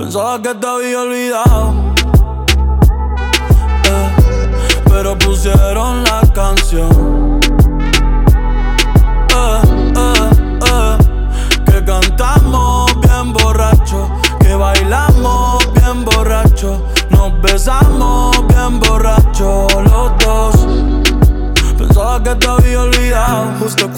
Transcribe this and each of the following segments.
Pensaba que te había olvidado pero pusieron la canción.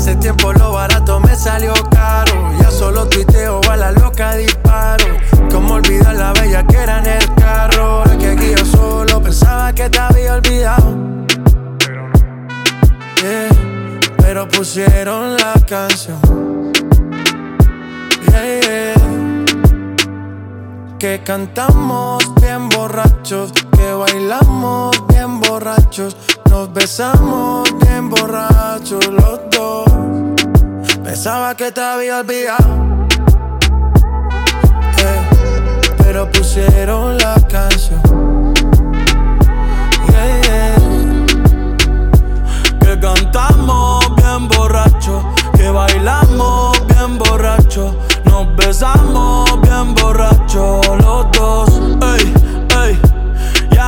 Hace tiempo lo barato me salió caro. Ya solo tuiteo a la loca disparo. Como olvidar la bella que era en el carro. La que aquí yo solo pensaba que te había olvidado. pero pusieron la canción. Que cantamos bien borrachos, que bailamos bien borrachos, nos besamos bien borrachos los dos. Pensaba que te había olvidado pero pusieron la canción. Que cantamos bien borracho, que bailamos bien borracho, nos besamos bien borracho los dos.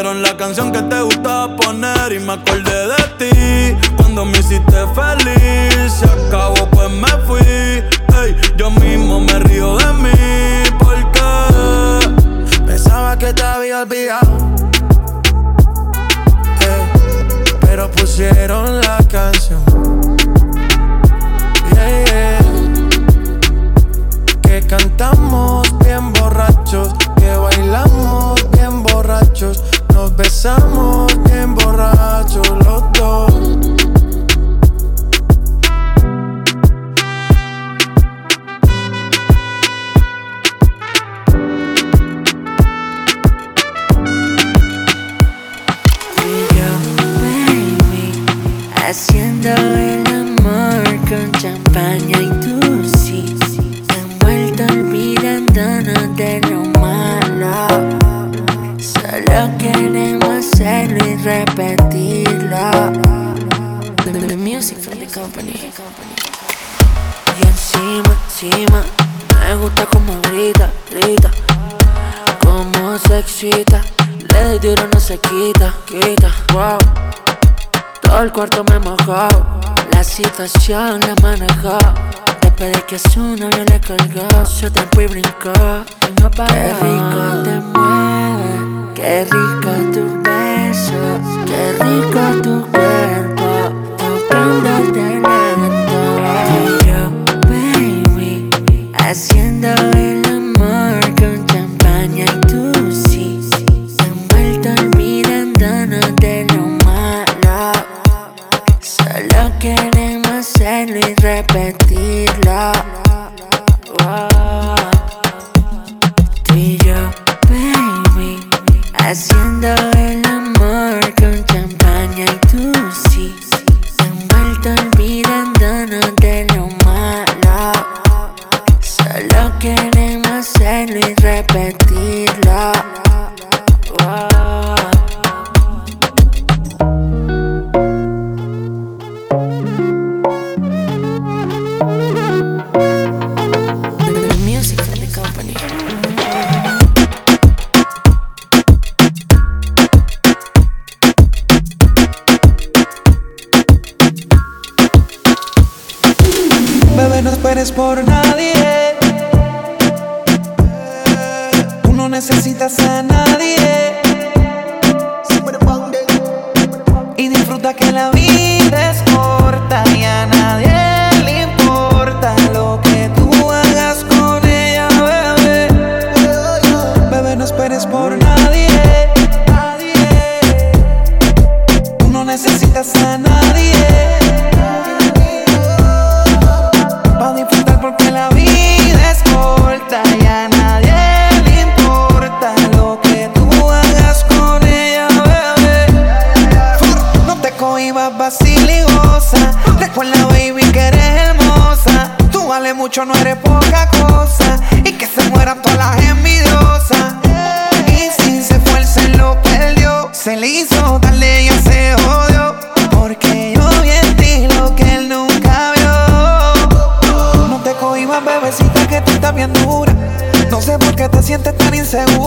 pusieron la canción que te gustaba poner y me acordé de ti cuando me hiciste feliz. Se acabó, pues me fui. Ey, yo mismo me río de mí. Porque pensaba que te había olvidado. pero pusieron la canción. Y encima, encima Me gusta como grita, grita Como se excita Le doy no se quita, quita, wow todo el cuarto me mojó, la situación la manejó. Después de que su novio le colgó, se te y brincó y no paró. Qué rico te mueve, qué rico tu beso, qué rico tu cuerpo, tocándote el amor con champaña y tú sí, envuelto olvidándonos de queremos hacerlo y repetirlo. Tú y yo, baby, haciendo esperes por nadie. Tú no necesitas a nadie. Y disfruta que la vida es corta y a nadie mucho, no eres poca cosa. Y que se mueran todas las envidiosas. Y si se fue, él lo perdió. Se le hizo tarde y ya se jodió. Porque yo vi en ti lo que él nunca vio. No te cohibas, bebecita, que tú estás bien dura. No sé por qué te sientes tan insegura.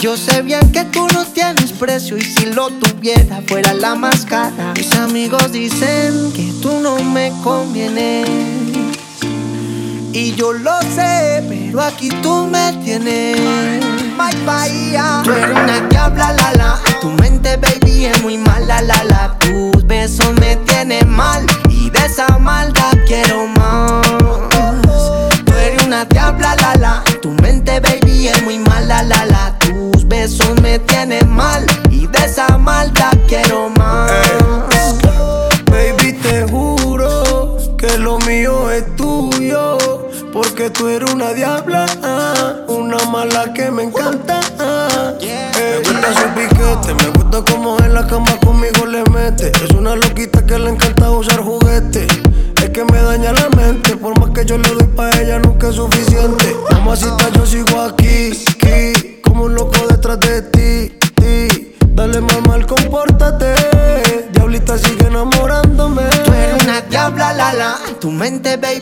Yo sé bien que tú no tienes precio y si lo tuviera fuera la más cara. Mis amigos dicen que tú no me convienes. Y yo lo sé, pero aquí tú me tienes. My Bahía. Tú eres una diabla, la la. Tu mente, baby, es muy mala, la la. Tus besos me tienen mal. Y de esa maldad quiero más. Tú eres una diabla, la. Tu mente, baby, es muy mala, la la. Besos me tienen mal. Y de esa maldad quiero más. Baby, te juro que lo mío es tuyo. Porque tú eres una diabla, una mala que me encanta. ah. Me gusta su piquete, me gusta como en la cama conmigo le mete. Es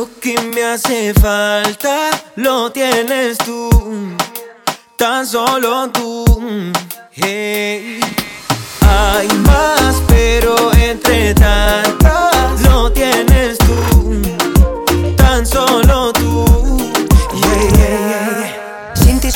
Lo que me hace falta lo tienes tú, tan solo tú. Hay más, pero entre tantas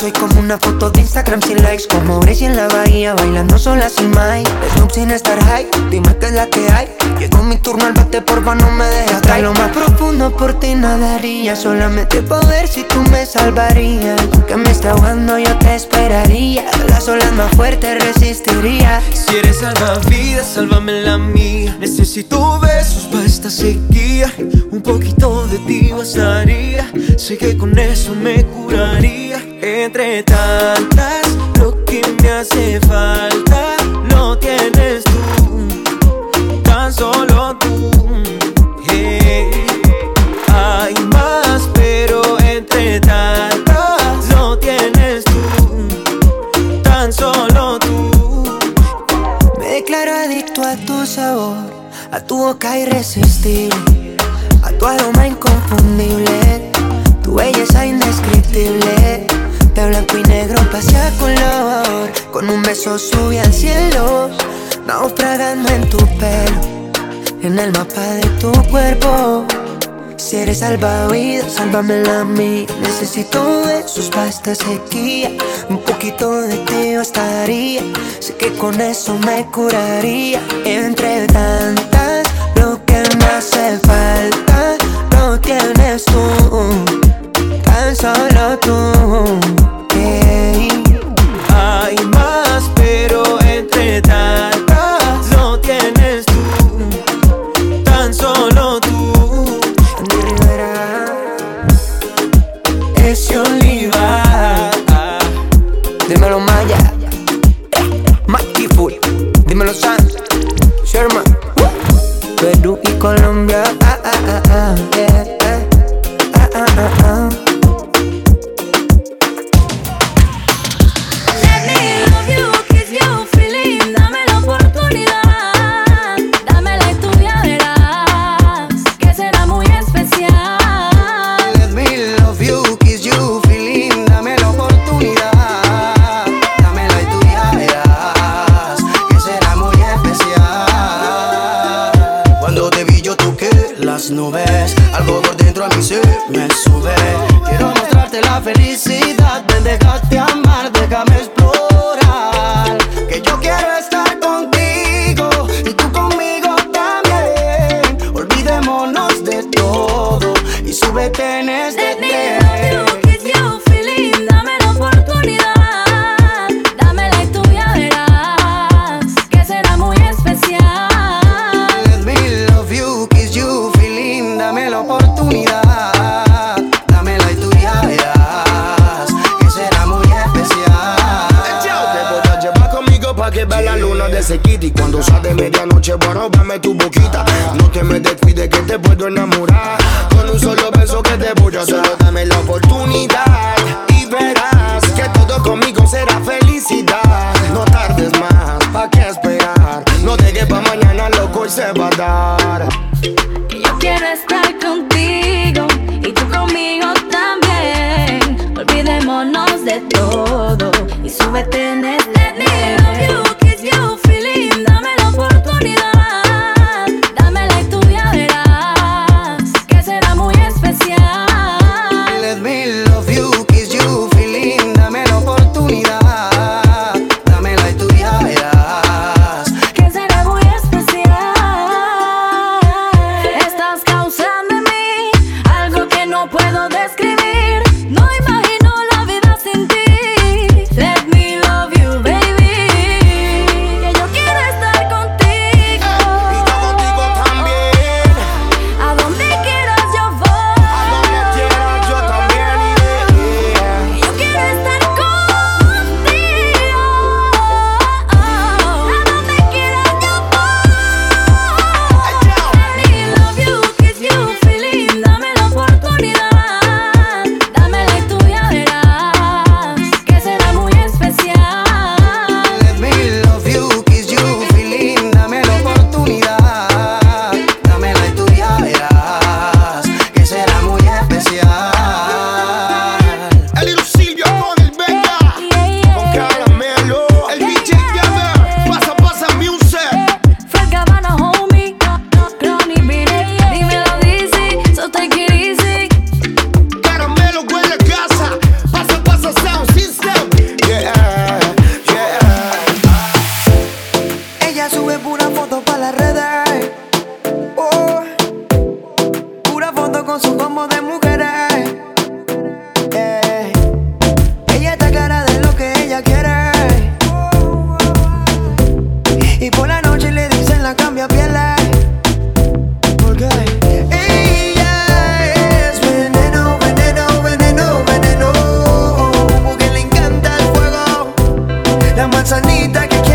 soy como una foto de Instagram sin likes Como Gracie en la bahía bailando sola sin Mike Snoop sin estar high, dime qué es la que hay. Llegó mi turno al bate, porfa no me dejes atrás. Lo más profundo por ti nadaría Solamente poder si tú me salvarías. Que me está ahogando yo te esperaría. Las olas más fuertes resistiría. Si eres salvavidas, sálvame la mía Necesito besos para esta sequía. Un poquito de ti bastaría. Sé que con eso me curaría Entre tantas, lo que me hace falta Lo tienes tú, tan solo tú Hey. Hay más, pero entre tantas Lo tienes tú, tan solo tú Me declaro adicto a tu sabor, a tu boca irresistible, a tu aroma inconfundible, tu belleza indescriptible. Blanco y negro pasea color, con un beso sube al cielo, naufragando en tu pelo, en el mapa de tu cuerpo. Si eres salvavidas, sálvamela a mí. Necesito de sus esta sequía. Un poquito de ti bastaría. Sé que con eso me curaría. Entre tantas, lo que me hace falta lo tienes tú. Tan solo tú. Hay más, pero entre tantas La manzanita que quiero.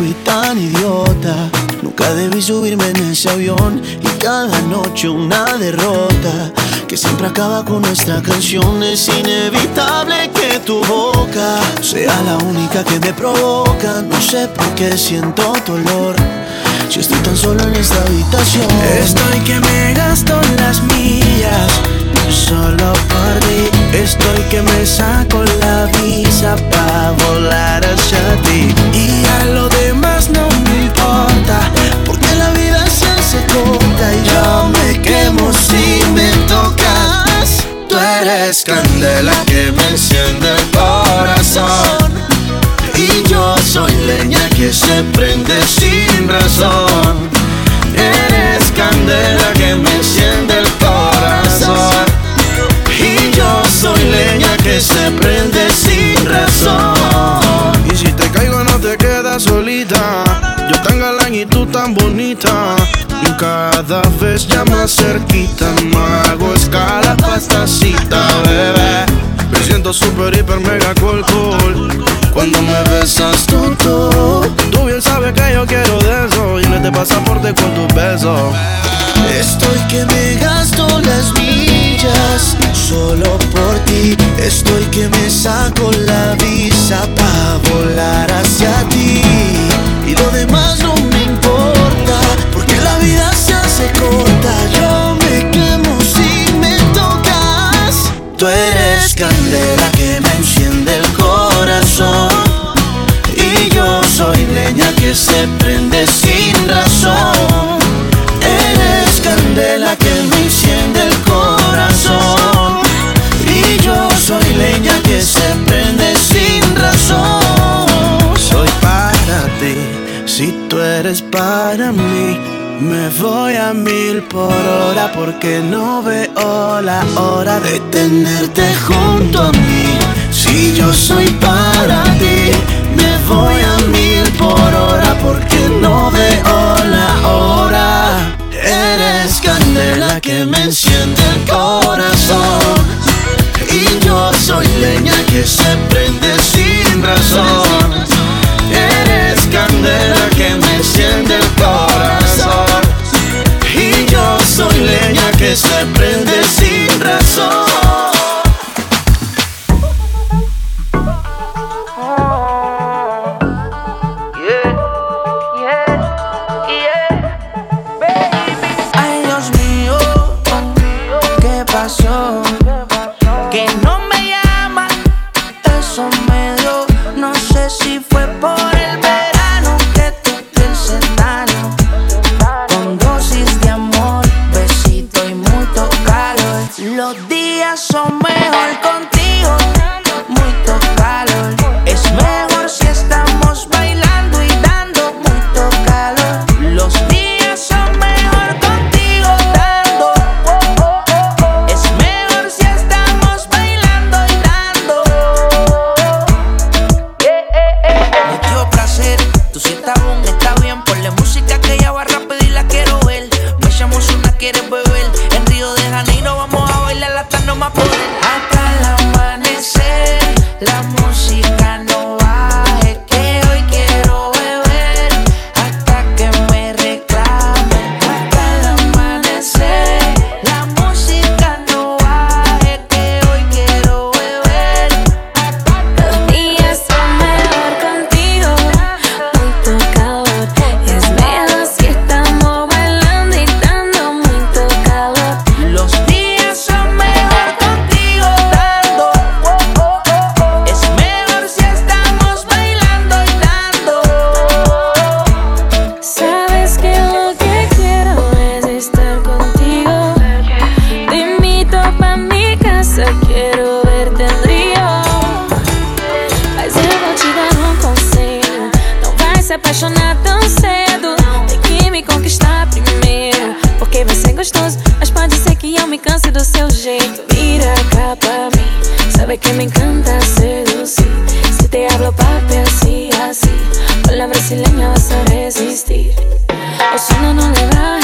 Fui tan idiota. Nunca debí subirme en ese avión y cada noche una derrota que siempre acaba con nuestra canción. Es inevitable que tu boca sea la única que me provoca. No sé por qué siento dolor. Si estoy tan solo en esta habitación, Estoy que me gasto las millas solo por ti. Estoy que me saco la visa pa' volar hacia ti Y a lo demás y yo me quemo si me tocas. Tú eres candela que me enciende el corazón Y yo soy leña que se prende sin razón. Cada vez ya más cerquita No hago escala pa' esta cita, bebé Me siento super, hiper, mega cool, cool Cuando me besas tú, tú Tú bien sabes que yo quiero de eso en este pasaporte con tus besos Estoy que me gasto las millas solo por ti. Estoy que me saco la visa pa' volar hacia ti. Y lo demás no me por hora porque no veo la hora de tenerte junto a mí. Si yo soy para ti, me voy a mil por hora porque no veo la hora. Eres candela que me enciende el corazón y que se prende gostoso. Mas pode ser que eu me canse do seu jeito. Mira cá pra mim. Sabe que me encanta seduzir Se te hablo papi assim, assim Con brasileira, brasileña vas a resistir. O sono não le